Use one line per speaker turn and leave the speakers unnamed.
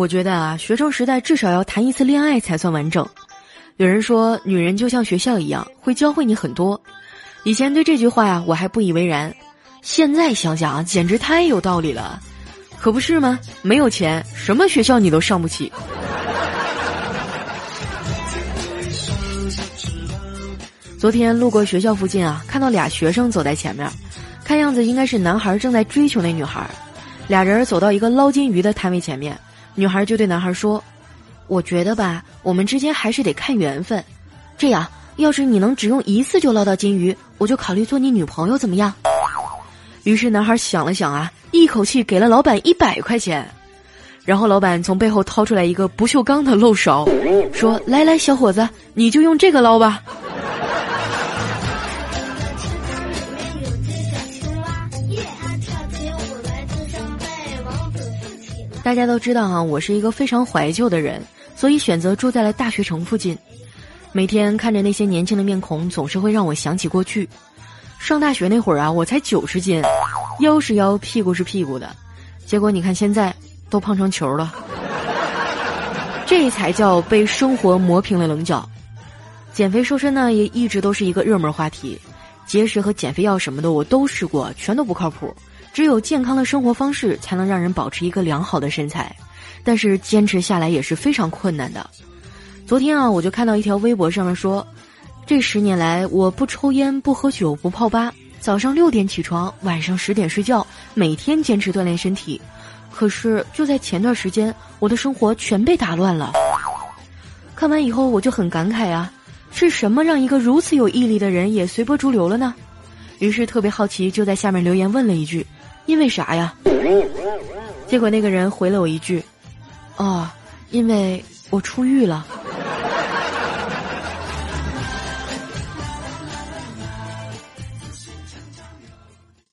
我觉得啊，学生时代至少要谈一次恋爱才算完整。有人说，女人就像学校一样，会教会你很多。以前对这句话呀，我还不以为然。现在想想啊，简直太有道理了，可不是吗？没有钱，什么学校你都上不起。昨天路过学校附近啊，看到俩学生走在前面，看样子应该是男孩正在追求那女孩。俩人走到一个捞金鱼的摊位前面，女孩就对男孩说：“我觉得吧，我们之间还是得看缘分。这样，要是你能只用一次就捞到金鱼，我就考虑做你女朋友，怎么样？”于是男孩想了想啊，一口气给了老板一百块钱，然后老板从背后掏出来一个不锈钢的漏勺，说：“来来，小伙子，你就用这个捞吧。”大家都知道啊，我是一个非常怀旧的人，所以选择住在了大学城附近。每天看着那些年轻的面孔，总是会让我想起过去。上大学那会儿啊，我才九十斤，腰是腰，屁股是屁股的，结果你看现在都胖成球了，这才叫被生活磨平了棱角。减肥瘦身呢，也一直都是一个热门话题，节食和减肥药什么的我都试过，全都不靠谱。只有健康的生活方式才能让人保持一个良好的身材，但是坚持下来也是非常困难的。昨天啊，我就看到一条微博上面说。这十年来，我不抽烟，不喝酒，不泡吧，早上六点起床，晚上十点睡觉，每天坚持锻炼身体。可是就在前段时间，我的生活全被打乱了。看完以后，我就很感慨啊，是什么让一个如此有毅力的人也随波逐流了呢？于是特别好奇，就在下面留言问了一句：“因为啥呀？”结果那个人回了我一句：“哦，因为我出狱了。”